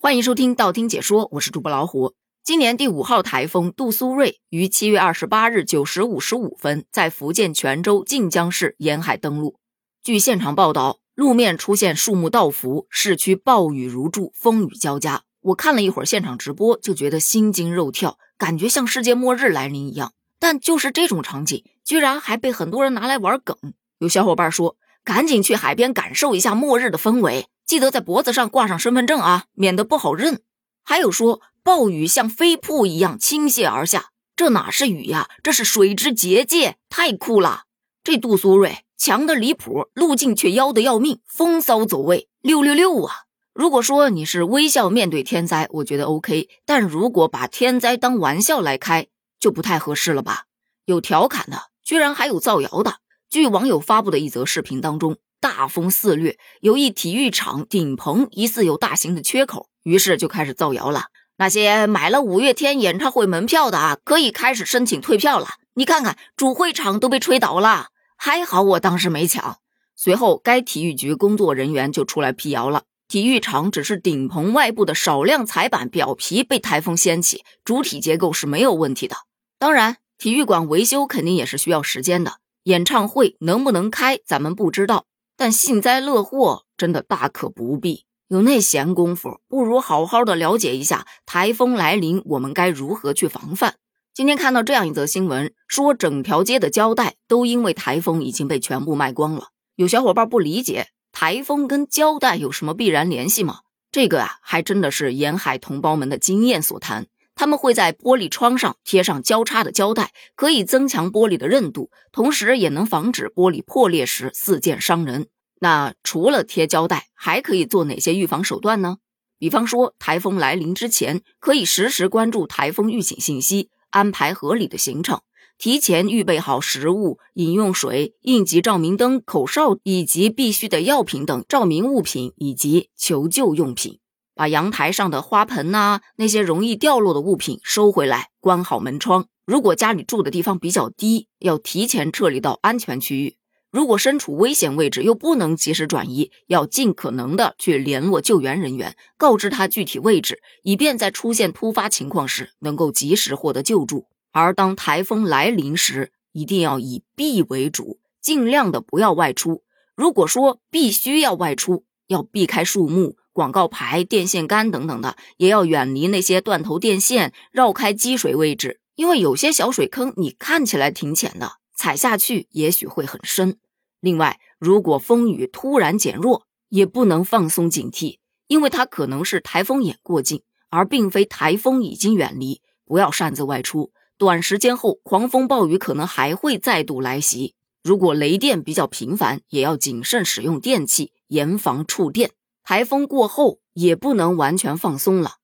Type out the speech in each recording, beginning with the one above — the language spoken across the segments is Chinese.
欢迎收听道听解说，我是主播老虎。今年第五号台风杜苏芮于七月二十八日九时五十五分在福建泉州晋江市沿海登陆。据现场报道，路面出现树木倒伏，市区暴雨如注，风雨交加。我看了一会儿现场直播，就觉得心惊肉跳，感觉像世界末日来临一样。但就是这种场景，居然还被很多人拿来玩梗。有小伙伴说：“赶紧去海边感受一下末日的氛围，记得在脖子上挂上身份证啊，免得不好认。”还有说暴雨像飞瀑一样倾泻而下，这哪是雨呀，这是水之结界，太酷了！这杜苏芮强的离谱，路径却妖的要命，风骚走位六六六啊！如果说你是微笑面对天灾，我觉得 OK，但如果把天灾当玩笑来开，就不太合适了吧？有调侃的，居然还有造谣的。据网友发布的一则视频当中，大风肆虐，有一体育场顶棚疑似有大型的缺口，于是就开始造谣了。那些买了五月天演唱会门票的啊，可以开始申请退票了。你看看主会场都被吹倒了，还好我当时没抢。随后，该体育局工作人员就出来辟谣了，体育场只是顶棚外部的少量彩板表皮被台风掀起，主体结构是没有问题的。当然，体育馆维修肯定也是需要时间的。演唱会能不能开，咱们不知道，但幸灾乐祸真的大可不必。有那闲工夫，不如好好的了解一下台风来临，我们该如何去防范。今天看到这样一则新闻，说整条街的胶带都因为台风已经被全部卖光了。有小伙伴不理解，台风跟胶带有什么必然联系吗？这个啊，还真的是沿海同胞们的经验所谈。他们会在玻璃窗上贴上交叉的胶带，可以增强玻璃的韧度，同时也能防止玻璃破裂时四溅伤人。那除了贴胶带，还可以做哪些预防手段呢？比方说，台风来临之前，可以实时关注台风预警信息，安排合理的行程，提前预备好食物、饮用水、应急照明灯、口哨以及必需的药品等照明物品以及求救用品。把阳台上的花盆呐，那些容易掉落的物品收回来，关好门窗。如果家里住的地方比较低，要提前撤离到安全区域。如果身处危险位置又不能及时转移，要尽可能的去联络救援人员，告知他具体位置，以便在出现突发情况时能够及时获得救助。而当台风来临时，一定要以避为主，尽量的不要外出。如果说必须要外出，要避开树木。广告牌、电线杆等等的，也要远离那些断头电线，绕开积水位置，因为有些小水坑你看起来挺浅的，踩下去也许会很深。另外，如果风雨突然减弱，也不能放松警惕，因为它可能是台风眼过境，而并非台风已经远离。不要擅自外出，短时间后狂风暴雨可能还会再度来袭。如果雷电比较频繁，也要谨慎使用电器，严防触电。台风过后也不能完全放松了，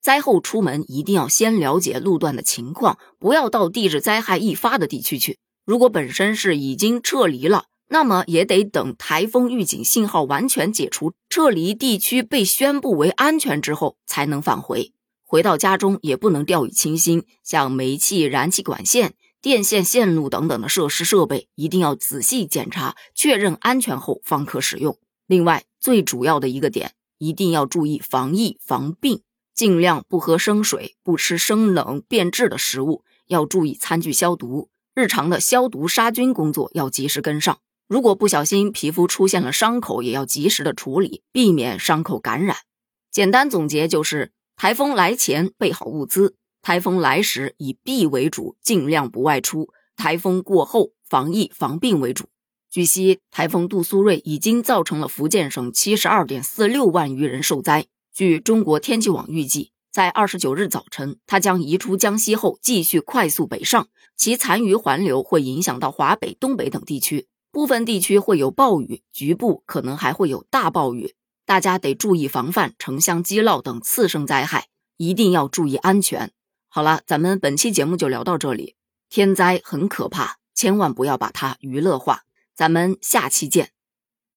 灾后出门一定要先了解路段的情况，不要到地质灾害易发的地区去。如果本身是已经撤离了，那么也得等台风预警信号完全解除，撤离地区被宣布为安全之后才能返回。回到家中也不能掉以轻心，像煤气、燃气管线、电线线路等等的设施设备，一定要仔细检查，确认安全后方可使用。另外，最主要的一个点，一定要注意防疫防病，尽量不喝生水，不吃生冷变质的食物，要注意餐具消毒，日常的消毒杀菌工作要及时跟上。如果不小心皮肤出现了伤口，也要及时的处理，避免伤口感染。简单总结就是：台风来前备好物资，台风来时以避为主，尽量不外出；台风过后防疫防病为主。据悉，台风杜苏芮已经造成了福建省七十二点四六万余人受灾。据中国天气网预计，在二十九日早晨，它将移出江西后继续快速北上，其残余环流会影响到华北、东北等地区，部分地区会有暴雨，局部可能还会有大暴雨。大家得注意防范城乡积涝等次生灾害，一定要注意安全。好了，咱们本期节目就聊到这里。天灾很可怕，千万不要把它娱乐化。咱们下期见。